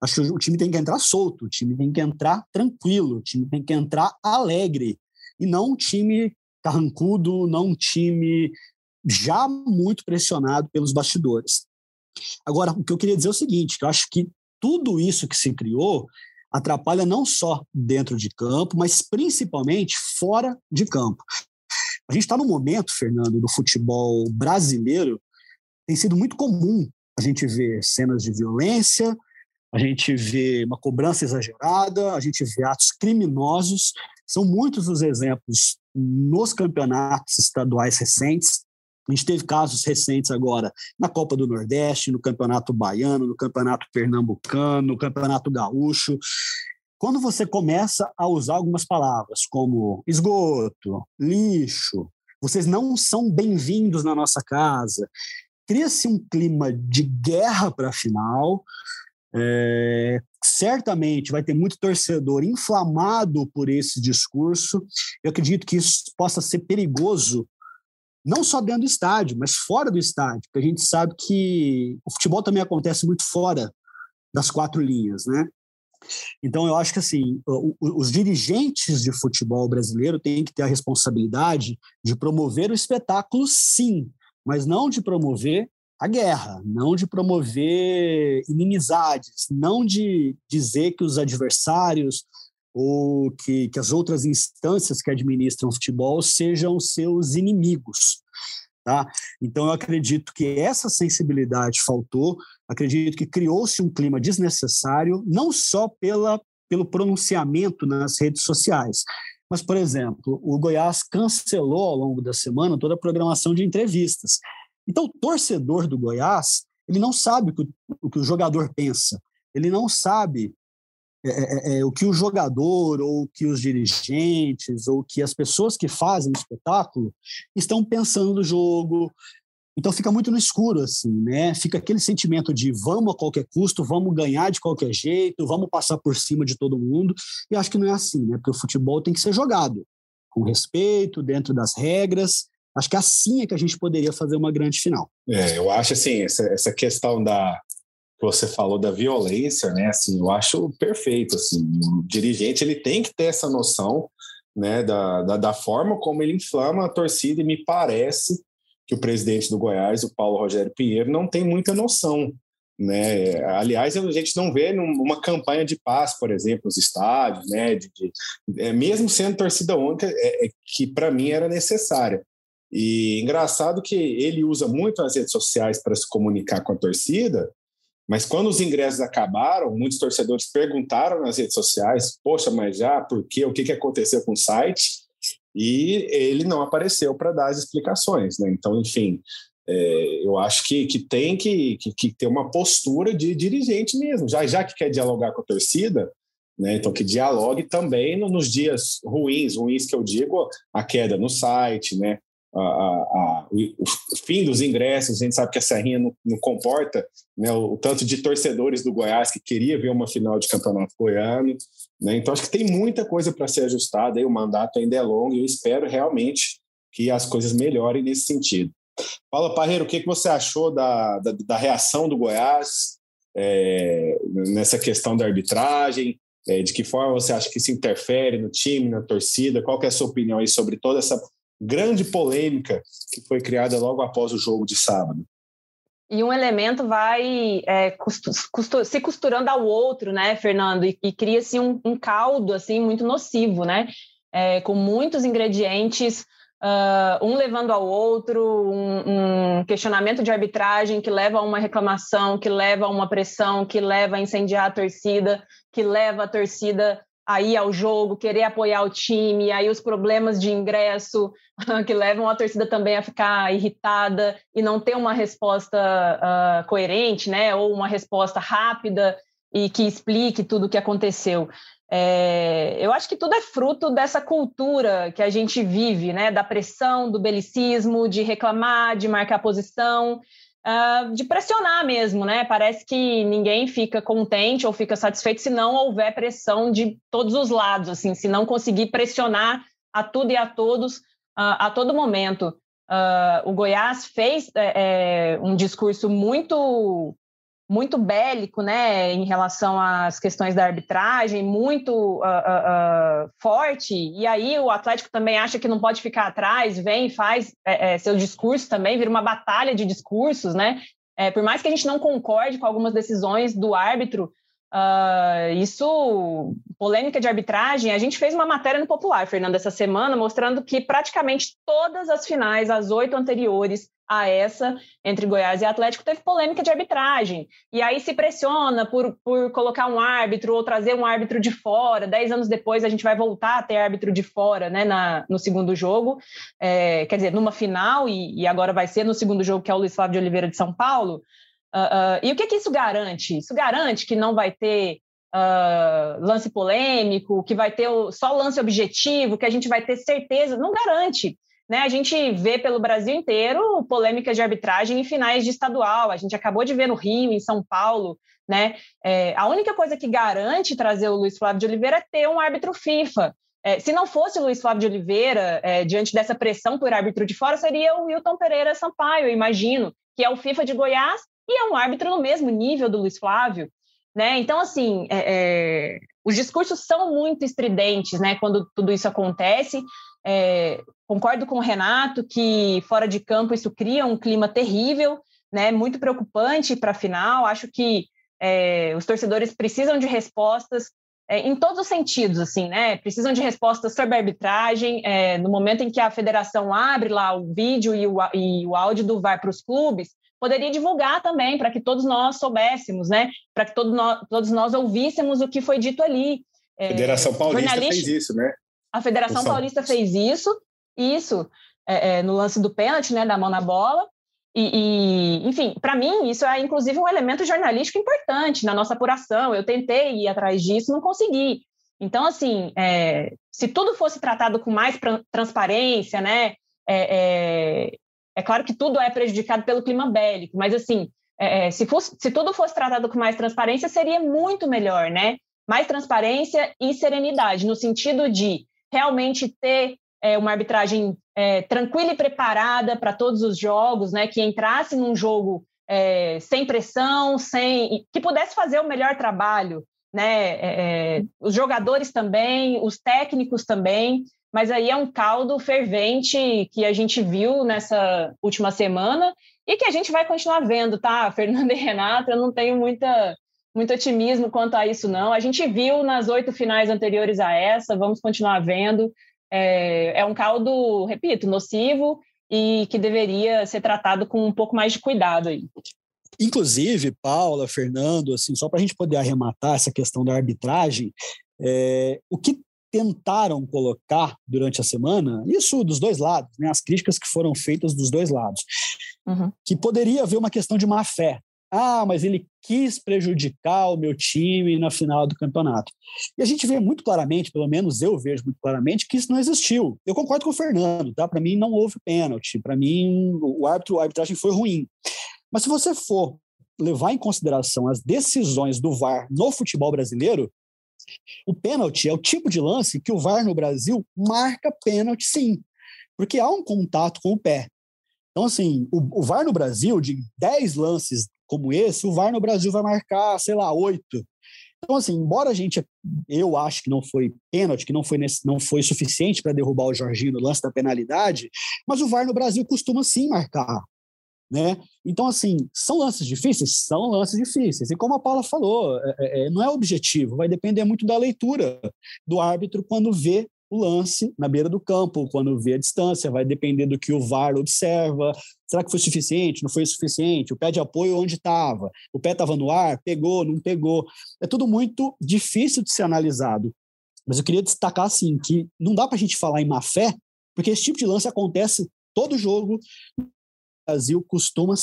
Acho que o time tem que entrar solto, o time tem que entrar tranquilo, o time tem que entrar alegre, e não um time carrancudo, não time já muito pressionado pelos bastidores. Agora, o que eu queria dizer é o seguinte, eu acho que tudo isso que se criou atrapalha não só dentro de campo, mas principalmente fora de campo. A gente está no momento, Fernando, do futebol brasileiro, tem sido muito comum a gente ver cenas de violência, a gente vê uma cobrança exagerada, a gente vê atos criminosos. São muitos os exemplos nos campeonatos estaduais recentes. A gente teve casos recentes agora na Copa do Nordeste, no Campeonato Baiano, no Campeonato Pernambucano, no Campeonato Gaúcho. Quando você começa a usar algumas palavras como esgoto, lixo, vocês não são bem-vindos na nossa casa, cria-se um clima de guerra para a final, é, certamente vai ter muito torcedor inflamado por esse discurso. Eu acredito que isso possa ser perigoso, não só dentro do estádio, mas fora do estádio, porque a gente sabe que o futebol também acontece muito fora das quatro linhas, né? Então, eu acho que assim, os dirigentes de futebol brasileiro têm que ter a responsabilidade de promover o espetáculo, sim, mas não de promover a guerra, não de promover inimizades, não de dizer que os adversários ou que, que as outras instâncias que administram o futebol sejam seus inimigos. Tá? Então, eu acredito que essa sensibilidade faltou, acredito que criou-se um clima desnecessário, não só pela, pelo pronunciamento nas redes sociais, mas, por exemplo, o Goiás cancelou ao longo da semana toda a programação de entrevistas. Então, o torcedor do Goiás, ele não sabe o que o, que o jogador pensa, ele não sabe é, é, é, é, o que o jogador, ou que os dirigentes, ou que as pessoas que fazem o espetáculo estão pensando no jogo. Então fica muito no escuro, assim, né? Fica aquele sentimento de vamos a qualquer custo, vamos ganhar de qualquer jeito, vamos passar por cima de todo mundo. E acho que não é assim, né? Porque o futebol tem que ser jogado com respeito, dentro das regras, Acho que assim é que a gente poderia fazer uma grande final. É, eu acho assim, essa, essa questão da que você falou da violência, né? Assim, eu acho perfeito. Assim, o dirigente ele tem que ter essa noção, né? Da, da, da forma como ele inflama a torcida e me parece que o presidente do Goiás, o Paulo Rogério Pinheiro, não tem muita noção. Né? Aliás, a gente não vê uma campanha de paz, por exemplo, nos estádios, né? De, de, é, mesmo sendo torcida única, é, é que para mim era necessária. E engraçado que ele usa muito as redes sociais para se comunicar com a torcida, mas quando os ingressos acabaram, muitos torcedores perguntaram nas redes sociais: Poxa, mas já, por quê? O que, que aconteceu com o site? E ele não apareceu para dar as explicações. Né? Então, enfim, é, eu acho que, que tem que, que, que, ter uma postura de dirigente mesmo, já, já que quer dialogar com a torcida, né? então que dialogue também nos dias ruins, ruins que eu digo, a queda no site, né? A, a, o, fim dos ingressos, a gente sabe que a Serrinha não, não comporta né, o, o, tanto de torcedores do Goiás que queria ver uma final de campeonato goiano. Né, então, acho que tem muita coisa para ser ajustada, aí, o mandato ainda é longo e eu espero realmente que as coisas melhorem nesse sentido. Paula Parreiro, o que, que você achou da, da, da reação do Goiás é, nessa questão da arbitragem? É, de que forma você acha que isso interfere no time, na torcida? Qual é a sua opinião aí sobre toda essa grande polêmica que foi criada logo após o jogo de sábado. E um elemento vai é, se costurando ao outro, né, Fernando? E, e cria-se um, um, caldo assim muito nocivo, né? É, com muitos ingredientes, uh, um levando ao outro, um, um, questionamento de arbitragem que leva a uma reclamação, que leva a uma pressão, que leva a incendiar a torcida, que leva a torcida a ir ao jogo, querer apoiar o time, aí os problemas de ingresso [LAUGHS] que levam a torcida também a ficar irritada e não ter uma resposta uh, coerente, né, ou uma resposta rápida e que explique tudo o que aconteceu. É, eu acho que tudo é fruto dessa cultura que a gente vive, né, da pressão, do belicismo, de reclamar, de marcar posição, uh, de pressionar mesmo, né? Parece que ninguém fica contente ou fica satisfeito se não houver pressão de todos os lados, assim, se não conseguir pressionar a tudo e a todos uh, a todo momento. Uh, o Goiás fez é, um discurso muito muito bélico, né, em relação às questões da arbitragem, muito uh, uh, uh, forte. E aí o Atlético também acha que não pode ficar atrás, vem, faz é, é, seu discurso também, vira uma batalha de discursos, né? É, por mais que a gente não concorde com algumas decisões do árbitro, isso, polêmica de arbitragem, a gente fez uma matéria no Popular, Fernando, essa semana, mostrando que praticamente todas as finais, as oito anteriores, a essa entre Goiás e Atlético teve polêmica de arbitragem. E aí se pressiona por, por colocar um árbitro ou trazer um árbitro de fora. Dez anos depois a gente vai voltar a ter árbitro de fora né, na, no segundo jogo, é, quer dizer, numa final, e, e, agora vai ser no segundo jogo, que é o Luiz Flávio de Oliveira de São Paulo. Uh, uh, e o que, que isso garante? Isso garante que não vai ter Uh, lance polêmico, que vai ter o, só lance objetivo, que a gente vai ter certeza, não garante. Né, a gente vê pelo Brasil inteiro polêmicas de arbitragem em finais de estadual. A gente acabou de ver no Rio, em São Paulo. Né? É, a única coisa que garante trazer o Luiz Flávio de Oliveira é ter um árbitro FIFA. É, se não fosse o Luiz Flávio de Oliveira, é, diante dessa pressão por árbitro de fora, seria o Wilton Pereira Sampaio, eu imagino, que é o FIFA de Goiás e é um árbitro no mesmo nível do Luiz Flávio. Né? Então, assim, é, é, os discursos são muito estridentes né, quando tudo isso acontece. É, concordo com o Renato que fora de campo isso cria um clima terrível, né, muito preocupante para a final. Acho que é, os torcedores precisam de respostas é, em todos os sentidos, assim, né? Precisam de respostas sobre a arbitragem. É, no momento em que a federação abre lá o vídeo e o, e o áudio do VAR para os clubes, poderia divulgar também para que todos nós soubéssemos, né? Para que todo nós, todos nós ouvíssemos o que foi dito ali. A Federação Paulista fez isso, né? A Federação Paulista fez isso, isso é, é, no lance do pênalti, né, da mão na bola. E, e enfim, para mim, isso é inclusive um elemento jornalístico importante na nossa apuração. Eu tentei ir atrás disso, não consegui. Então, assim, é, se tudo fosse tratado com mais transparência, né, é, é, é, claro que tudo é prejudicado pelo clima bélico, mas assim, é, é, se, fosse, se tudo fosse tratado com mais transparência, seria muito melhor, né? Mais transparência e serenidade, no sentido de realmente ter é, uma arbitragem é, tranquila e preparada para todos os jogos, né, que entrasse num jogo é, sem pressão, sem que pudesse fazer o melhor trabalho, né, é, é, os jogadores também, os técnicos também, mas aí é um caldo fervente que a gente viu nessa última semana e que a gente vai continuar vendo, tá, Fernanda e Renata, eu não tenho muita muito otimismo quanto a isso, não. A gente viu nas oito finais anteriores a essa, vamos continuar vendo. É, é um caldo, repito, nocivo, e que deveria ser tratado com um pouco mais de cuidado aí. Inclusive, Paula, Fernando, assim, só para a gente poder arrematar essa questão da arbitragem, é, o que tentaram colocar durante a semana, isso dos dois lados, né, as críticas que foram feitas dos dois lados, uhum. que poderia haver uma questão de má fé. Ah, mas ele quis prejudicar o meu time na final do campeonato. E a gente vê muito claramente, pelo menos eu vejo muito claramente, que isso não existiu. Eu concordo com o Fernando, tá? Para mim não houve pênalti. Para mim o árbitro, a arbitragem foi ruim. Mas se você for levar em consideração as decisões do VAR no futebol brasileiro, o pênalti é o tipo de lance que o VAR no Brasil marca pênalti sim, porque há um contato com o pé. Então, assim, o, o VAR no Brasil, de 10 lances como esse, o VAR no Brasil vai marcar, sei lá, 8. Então, assim, embora a gente, eu acho que não foi pênalti, que não foi, nesse, não foi suficiente para derrubar o Jorginho no lance da penalidade, mas o VAR no Brasil costuma sim marcar. Né? Então, assim, são lances difíceis? São lances difíceis. E como a Paula falou, é, é, é, não é objetivo, vai depender muito da leitura do árbitro quando vê o lance na beira do campo, quando vê a distância, vai depender do que o VAR observa. Será que foi suficiente? Não foi suficiente? O pé de apoio onde estava? O pé estava no ar? Pegou? Não pegou? É tudo muito difícil de ser analisado. Mas eu queria destacar, assim, que não dá para a gente falar em má fé, porque esse tipo de lance acontece todo jogo Brasil costuma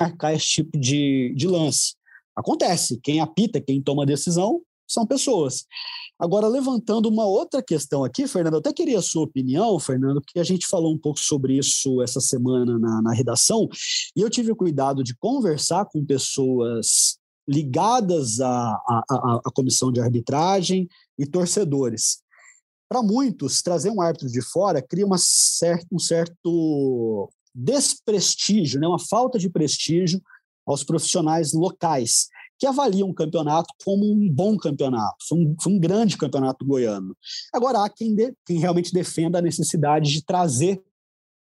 marcar esse tipo de, de lance. Acontece, quem apita, quem toma a decisão são pessoas. Agora, levantando uma outra questão aqui, Fernando, eu até queria a sua opinião, Fernando, que a gente falou um pouco sobre isso essa semana na, na redação, e eu tive o cuidado de conversar com pessoas ligadas à, à, à comissão de arbitragem e torcedores. Para muitos, trazer um árbitro de fora cria uma certa, um certo desprestígio, né, uma falta de prestígio aos profissionais locais, que avaliam o campeonato como um bom campeonato, foi um, foi um grande campeonato goiano. Agora, há quem, de, quem realmente defenda a necessidade de trazer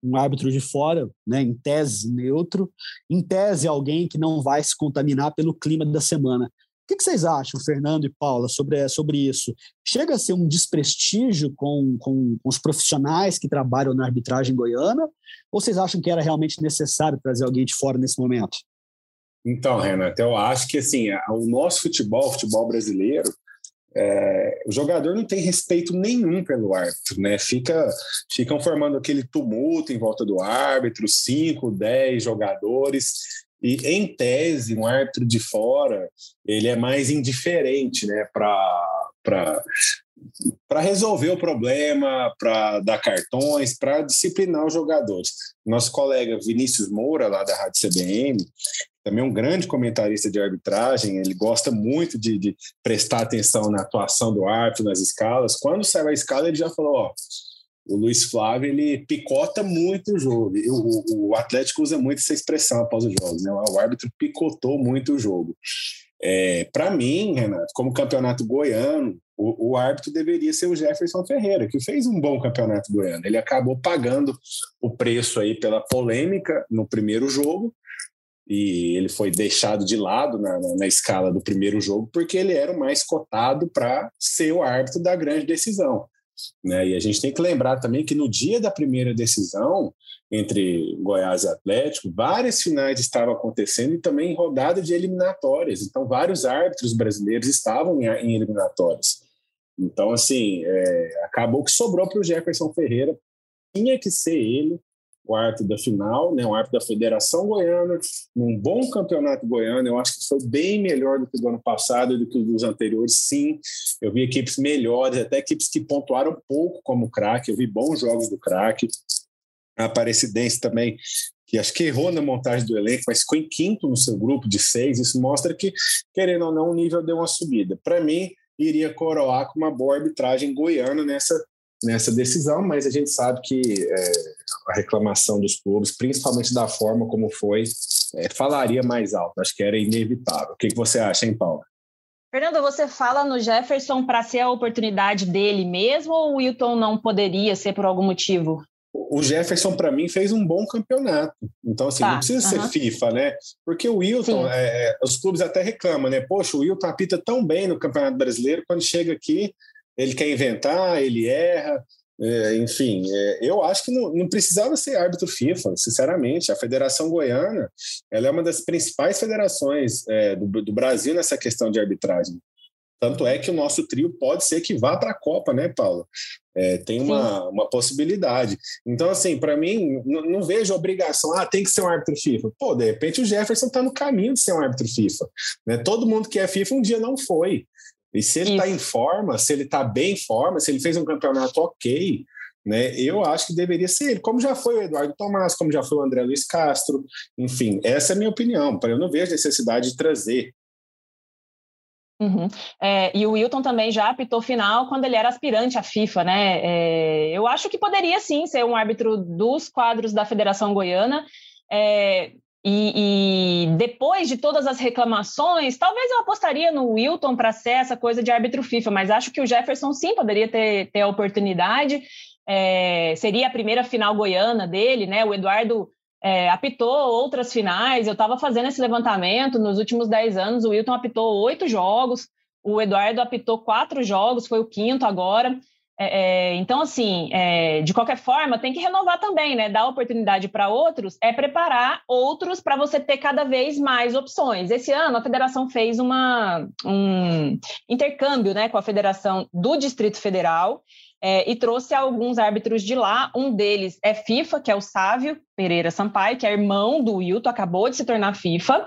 um árbitro de fora, né, em tese neutro, em tese alguém que não vai se contaminar pelo clima da semana. O que, vocês acham, Fernando e Paula, sobre, sobre isso? Chega a ser um desprestígio com, com, com, os profissionais que trabalham na arbitragem goiana? Ou vocês acham que era realmente necessário trazer alguém de fora nesse momento? Então, Renato, eu acho que assim, o nosso futebol, o futebol brasileiro, é, o jogador não tem respeito nenhum pelo árbitro, né? Fica, ficam formando aquele tumulto em volta do árbitro, cinco, dez jogadores e, em tese, um árbitro de fora, ele é mais indiferente né, para para resolver o problema, para dar cartões, para disciplinar os jogadores. Nosso colega Vinícius Moura, lá da Rádio CBN, também um grande comentarista de arbitragem, ele gosta muito de, de prestar atenção na atuação do árbitro, nas escalas. Quando saiu a escala, ele já falou: ó, o Luiz Flávio ele picota muito o jogo. O, o, Atlético usa muito essa expressão após os jogos, né? O árbitro picotou muito o jogo. É, Para mim, Renato, como campeonato goiano, o, o, árbitro deveria ser o Jefferson Ferreira, que fez um bom campeonato goiano. Ele acabou pagando o preço aí pela polêmica no primeiro jogo, e ele foi deixado de lado na, na, na escala do primeiro jogo, porque ele era o mais cotado para ser o árbitro da grande decisão. Né? E a gente tem que lembrar também que no dia da primeira decisão entre Goiás e Atlético, várias finais estavam acontecendo e também rodada de eliminatórias. Então, vários árbitros brasileiros estavam em, em eliminatórias. Então, assim, é, acabou que sobrou para o Jefferson Ferreira. Tinha que ser ele o árbitro da final, né, o árbitro da Federação Goiana, num bom campeonato goiano. Eu acho que foi bem melhor do que o ano passado e do que os anteriores. Sim, eu vi equipes melhores, até equipes que pontuaram pouco como craque. Eu vi bons jogos do craque. A Aparecidense também, que acho que errou na montagem do elenco, mas ficou em quinto no seu grupo de seis. Isso mostra que, querendo ou não, o nível deu uma subida. Para mim, iria coroar com uma boa arbitragem goiana nessa nessa decisão, mas a gente sabe que é, a reclamação dos clubes, principalmente da forma como foi, é, falaria mais alto. Acho que era inevitável. O que, que você acha, hein, Paulo? Fernando, você fala no Jefferson para ser a oportunidade dele mesmo ou o Wilton não poderia ser por algum motivo? O Jefferson, para mim, fez um bom campeonato. Então, assim, tá, não precisa ser FIFA, né? Porque o Wilton, é, é, os clubes até reclamam, né? Poxa, o Wilton apita tão bem no Campeonato Brasileiro, quando chega aqui, ele quer inventar, ele erra. É, enfim, é, eu acho que não, não, precisava ser árbitro FIFA, sinceramente. A Federação Goiana ela é uma das principais federações é, do, do, Brasil nessa questão de arbitragem. Tanto é que o nosso trio pode ser que vá para a Copa, né, Paulo? É, tem uma, uma possibilidade. Então, assim, para mim, não, vejo obrigação, ah, tem que ser um árbitro FIFA. Pô, de repente o Jefferson está no caminho de ser um árbitro FIFA. Né? Todo mundo que é FIFA um dia não foi. E se ele está em forma, se ele está bem em forma, se ele fez um campeonato ok, né, eu acho que deveria ser ele, como já foi o Eduardo Tomás, como já foi o André Luiz Castro, enfim, essa é a minha opinião. Eu não vejo necessidade de trazer Uhum. É, e o Wilton também já apitou final quando ele era aspirante à FIFA, né? É, eu acho que poderia sim ser um árbitro dos quadros da Federação Goiana. É, e, e, depois de todas as reclamações, talvez eu apostaria no Wilton para ser essa coisa de árbitro FIFA, mas acho que o Jefferson sim poderia ter, ter a oportunidade. É, seria a primeira final goiana dele, né? O Eduardo é, apitou outras finais. Eu estava fazendo esse levantamento nos últimos 10 anos. O Wilton apitou oito jogos, o Eduardo apitou quatro jogos, foi o quinto agora. É, é, então, assim, é, de qualquer forma, tem que renovar também, né? Dar oportunidade para outros é preparar outros para você ter cada vez mais opções. Esse ano, a federação fez uma, um intercâmbio né, com a federação do Distrito Federal é, e trouxe alguns árbitros de lá. Um deles é FIFA, que é o Sávio Pereira Sampaio, que é irmão do Wilton, acabou de se tornar FIFA,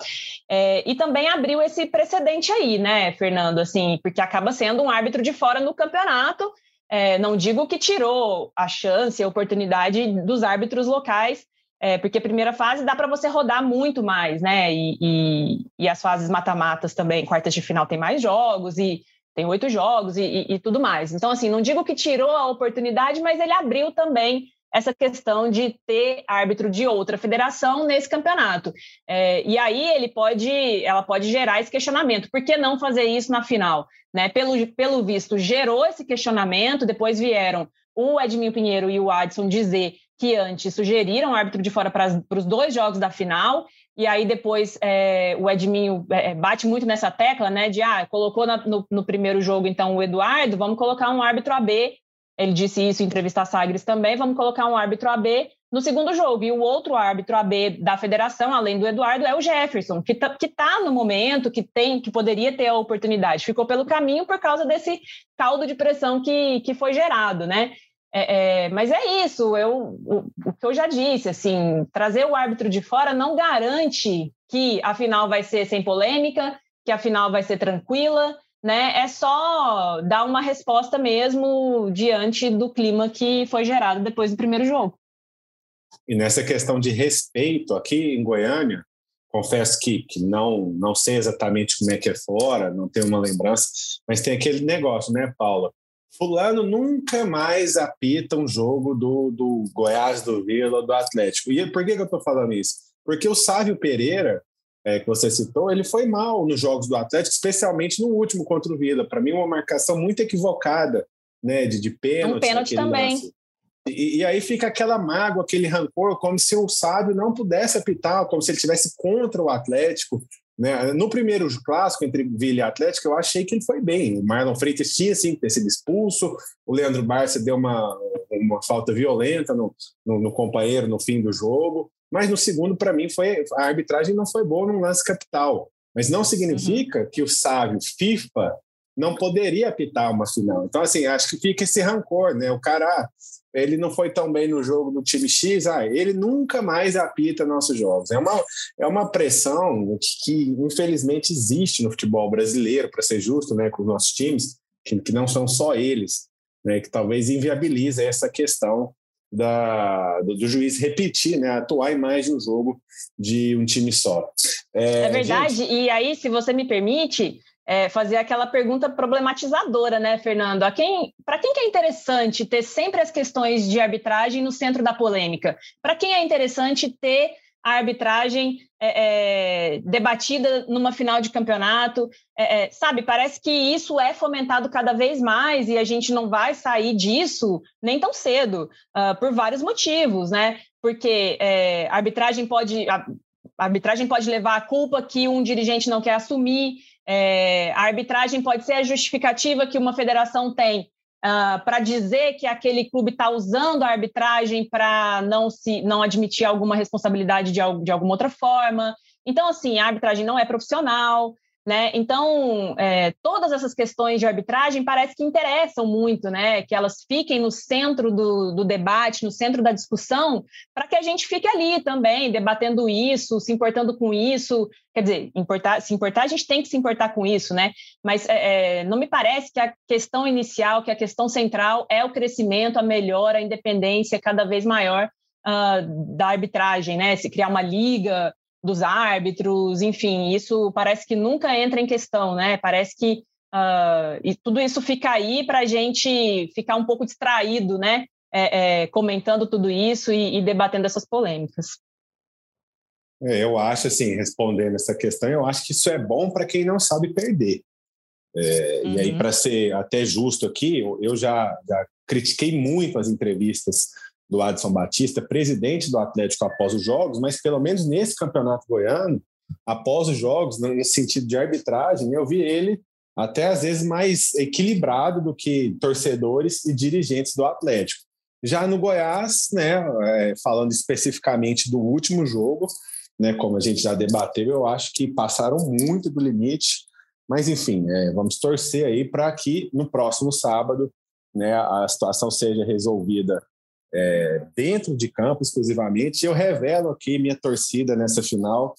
é, e também abriu esse precedente aí, né, Fernando? Assim, porque acaba sendo um árbitro de fora no campeonato é, não digo que tirou a chance, a oportunidade dos árbitros locais, é, porque a primeira fase dá para você rodar muito mais, né? E, e, e as fases mata-matas também, quartas de final tem mais jogos e tem oito jogos e, e, e, tudo mais. Então, assim, não digo que tirou a oportunidade, mas ele abriu também essa questão de ter árbitro de outra federação nesse campeonato. É, e aí ele pode, ela pode gerar esse questionamento. Por que não fazer isso na final? Né? Pelo, pelo visto, gerou esse questionamento, depois vieram o Edminho Pinheiro e o Adson dizer que antes sugeriram árbitro de fora para os dois jogos da final, e aí depois é, o Edminho é, bate muito nessa tecla, né, de, ah, colocou na, no, no primeiro jogo, então, o Eduardo, vamos colocar um árbitro AB ele disse isso em entrevista a Sagres também. Vamos colocar um árbitro AB no segundo jogo. E o outro árbitro AB da federação, além do Eduardo, é o Jefferson, que está tá no momento, que tem, que poderia ter a oportunidade. Ficou pelo caminho por causa desse caldo de pressão que, que foi gerado, né? É, é, mas é isso, eu, o, o, que eu já disse, assim, trazer o árbitro de fora não garante que a final vai ser sem polêmica, que a final vai ser tranquila, né? É só dar uma resposta mesmo diante do clima que foi gerado depois do primeiro jogo. E nessa questão de respeito aqui em Goiânia, confesso que, que não não sei exatamente como é que é fora, não tenho uma lembrança, mas tem aquele negócio, né, Paula? Fulano nunca mais apita um jogo do, do Goiás, do Vila, do Atlético. E por que, que eu estou falando isso? Porque o Sávio Pereira, é, que você citou, ele foi mal nos jogos do Atlético, especialmente no último contra o Vila. Para mim, uma marcação muito equivocada, né, de, de pênalti. Um pênalti também. E, e, aí fica aquela mágoa, aquele rancor, como se o Sábio não pudesse apitar, como se ele estivesse contra o Atlético. Né? No primeiro clássico entre Vila e Atlético, eu achei que ele foi bem. O Marlon Freitas tinha sim ter sido expulso, o Leandro Barça deu uma, uma falta violenta no, no, no companheiro no fim do jogo. Mas no segundo, para mim, foi a arbitragem não foi boa no lance capital. Mas não significa uhum. que o sábio FIFA não poderia apitar uma final. Então, assim, acho que fica esse rancor, né? O cara, ah, ele não foi tão bem no jogo do time X, ah, ele nunca mais apita nossos jogos. É uma, é uma pressão que, que infelizmente existe no futebol brasileiro, para ser justo, né, com os nossos times, que, que não são só eles, né, que talvez inviabiliza essa questão da, do, do, juiz repetir, né, atuar em mais de um jogo de um time só. É, é verdade, gente... e aí, se você me permite, é, fazer aquela pergunta problematizadora, né, Fernando? A quem, para quem que é interessante ter sempre as questões de arbitragem no centro da polêmica? Para quem é interessante ter a arbitragem é, é, debatida numa final de campeonato. É, é, sabe, parece que isso é fomentado cada vez mais e a gente não vai sair disso nem tão cedo, uh, por vários motivos, né? Porque é, a arbitragem pode. A, a arbitragem pode levar a culpa que um dirigente não quer assumir, é, a arbitragem pode ser a justificativa que uma federação tem uh, para dizer que aquele clube está usando a arbitragem para não se não admitir alguma responsabilidade de, de alguma outra forma. Então, assim, a arbitragem não é profissional, né? Então, é, todas essas questões de arbitragem parece que interessam muito, né? Que elas fiquem no centro do, do debate, no centro da discussão, para que a gente fique ali também, debatendo isso, se importando com isso. Quer dizer, importar, se importar, a gente tem que se importar com isso, né? Mas é, é não me parece que a questão inicial, que a questão central é o crescimento, a melhora, a independência cada vez maior uh, da arbitragem, né? Se criar uma liga dos árbitros, enfim, isso parece que nunca entra em questão, né? Parece que uh, e tudo isso fica aí para a gente ficar um pouco distraído, né? É, é, comentando tudo isso e, e debatendo essas polêmicas. É, eu acho, assim, respondendo essa questão, eu acho que isso é bom para quem não sabe perder. É, uhum. E aí, uhum. para ser até justo aqui, eu já, já critiquei muito as entrevistas do Adson Batista, presidente do Atlético após os jogos, mas pelo menos nesse campeonato goiano, após os jogos, no sentido de arbitragem, eu vi ele até às vezes mais equilibrado do que torcedores e dirigentes do Atlético. Já no Goiás, né, é, falando especificamente do último jogo, né, como a gente já debateu, eu acho que passaram muito do limite, mas enfim, é, vamos torcer aí para que no próximo sábado né, a situação seja resolvida é, dentro de campo exclusivamente. Eu revelo aqui minha torcida nessa final.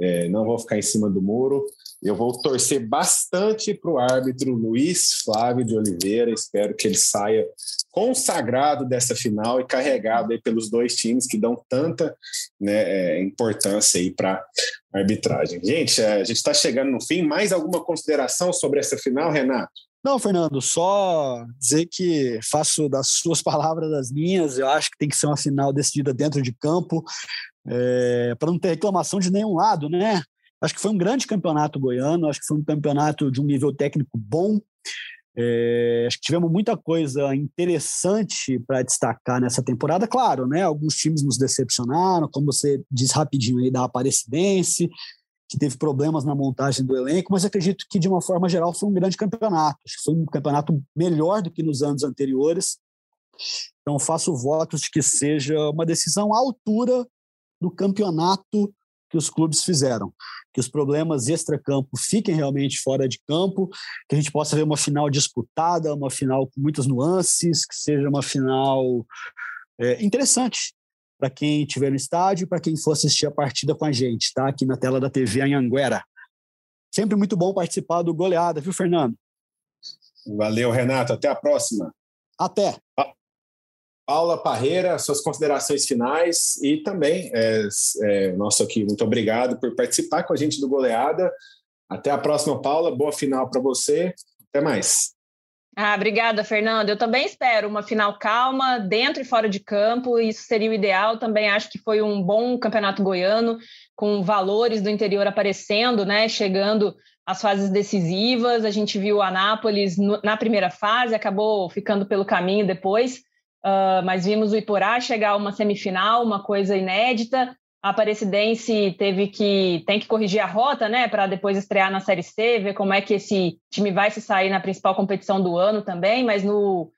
É, não vou ficar em cima do muro. Eu vou torcer bastante para o árbitro Luiz Flávio de Oliveira. Espero que ele saia consagrado dessa final e carregado aí pelos dois times que dão tanta né, é, importância para arbitragem. Gente, é, a gente está chegando no fim. Mais alguma consideração sobre essa final, Renato? Não, Fernando, só dizer que faço das suas [LAUGHS] palavras as minhas. Eu acho que tem que ser uma final decidida dentro de campo, é, para não ter reclamação de nenhum lado, né? Acho que foi um grande campeonato goiano, acho que foi um campeonato de um nível técnico bom. É, acho que tivemos muita coisa interessante para destacar nessa temporada. Claro, né? Alguns times nos decepcionaram, como você disse rapidinho aí da Aparecidense, que teve problemas na montagem do elenco, mas acredito que, de uma forma geral, foi um grande campeonato. Acho que foi um campeonato melhor do que nos anos anteriores. Então, faço votos de que seja uma decisão à altura do campeonato que os clubes fizeram. Que os problemas extra-campo fiquem realmente fora de campo, que a gente possa ver uma final disputada, uma final com muitas nuances, que seja uma final é, interessante para quem estiver no estádio e para quem for assistir a partida com a gente, tá? Aqui na tela da TV em Anguera. Sempre muito bom participar do Goleada, viu, Fernando? Valeu, Renato. Até a próxima. Até. Paula Parreira, suas considerações finais e também, é, é, nosso aqui, muito obrigado por participar com a gente do Goleada. Até a próxima, Paula. Boa final para você. Até mais. Ah, obrigada, Fernando. Eu também espero uma final calma, dentro e fora de campo. Isso seria o ideal. Também acho que foi um bom campeonato goiano, com valores do interior aparecendo, né? Chegando às fases decisivas. A gente viu o Anápolis na primeira fase, acabou ficando pelo caminho depois. Uh, mas vimos o Iporá chegar a uma semifinal, uma coisa inédita a Aparecidense teve que tem que corrigir a rota, né, para depois estrear na Série C, ver como é que esse time vai se sair na principal competição do ano também, mas no,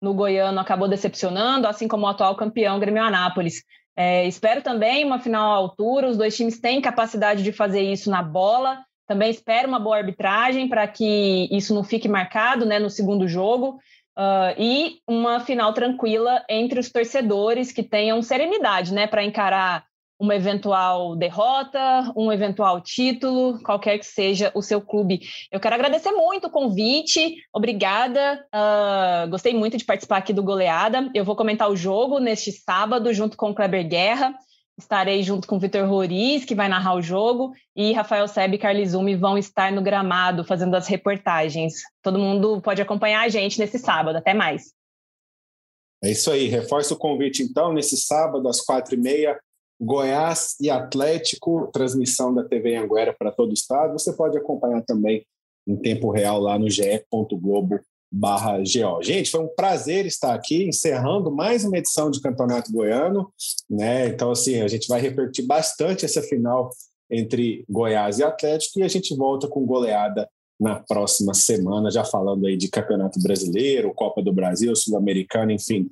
no Goiano acabou decepcionando, assim como o atual campeão Grêmio Anápolis. É, espero também uma final à altura, os dois times têm capacidade de fazer isso na bola. Também espero uma boa arbitragem para que isso não fique marcado né, no segundo jogo. Uh, e uma final tranquila entre os torcedores que tenham serenidade né, para encarar uma eventual derrota, um eventual título, qualquer que seja o seu clube. Eu quero agradecer muito o convite, obrigada. Uh, gostei muito de participar aqui do Goleada. Eu vou comentar o jogo neste sábado, junto com o Kleber Guerra. Estarei junto com o Vitor Roriz, que vai narrar o jogo, e Rafael Seb e Carlizumi vão estar no gramado fazendo as reportagens. Todo mundo pode acompanhar a gente nesse sábado. Até mais. É isso aí. Reforça o convite, então, nesse sábado, às quatro e meia, Goiás e Atlético, transmissão da TV Anguera para todo o estado. Você pode acompanhar também em tempo real lá no ge.globo barra. Gente, foi um prazer estar aqui, encerrando mais uma edição de Campeonato Goiano, né? Então, assim, a gente vai repercutir bastante essa final entre Goiás e Atlético e a gente volta com goleada na próxima semana, já falando aí de Campeonato Brasileiro, Copa do Brasil, Sul-Americano, enfim,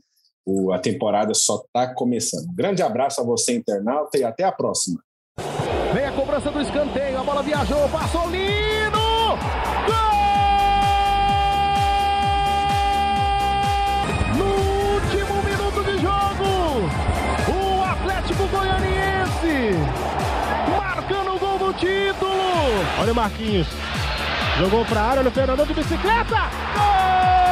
o, a temporada só está começando. Grande abraço a você, internauta, e até a próxima. Vem a cobrança do escanteio, a bola viajou, passou lindo! Gol! No último minuto de jogo, o Atlético Goianiense marcando o gol do título. Olha o Marquinhos, jogou para a área, olha o Fernandão de bicicleta. Gol!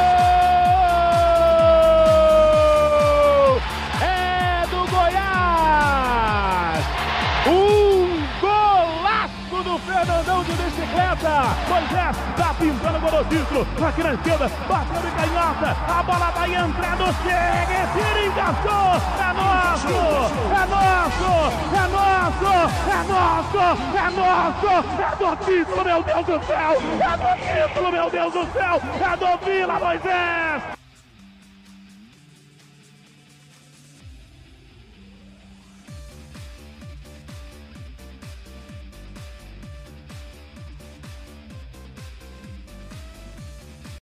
Bicicleta. Moisés tá pintando o golocímetro. Aqui na esquerda, bateu de canhota. A bola vai entrando. Chega, tira, encaixou. É nosso, é nosso, é nosso, é nosso, é nosso. É do título, meu Deus do céu. É do título, meu Deus do céu. É do Vila Moisés.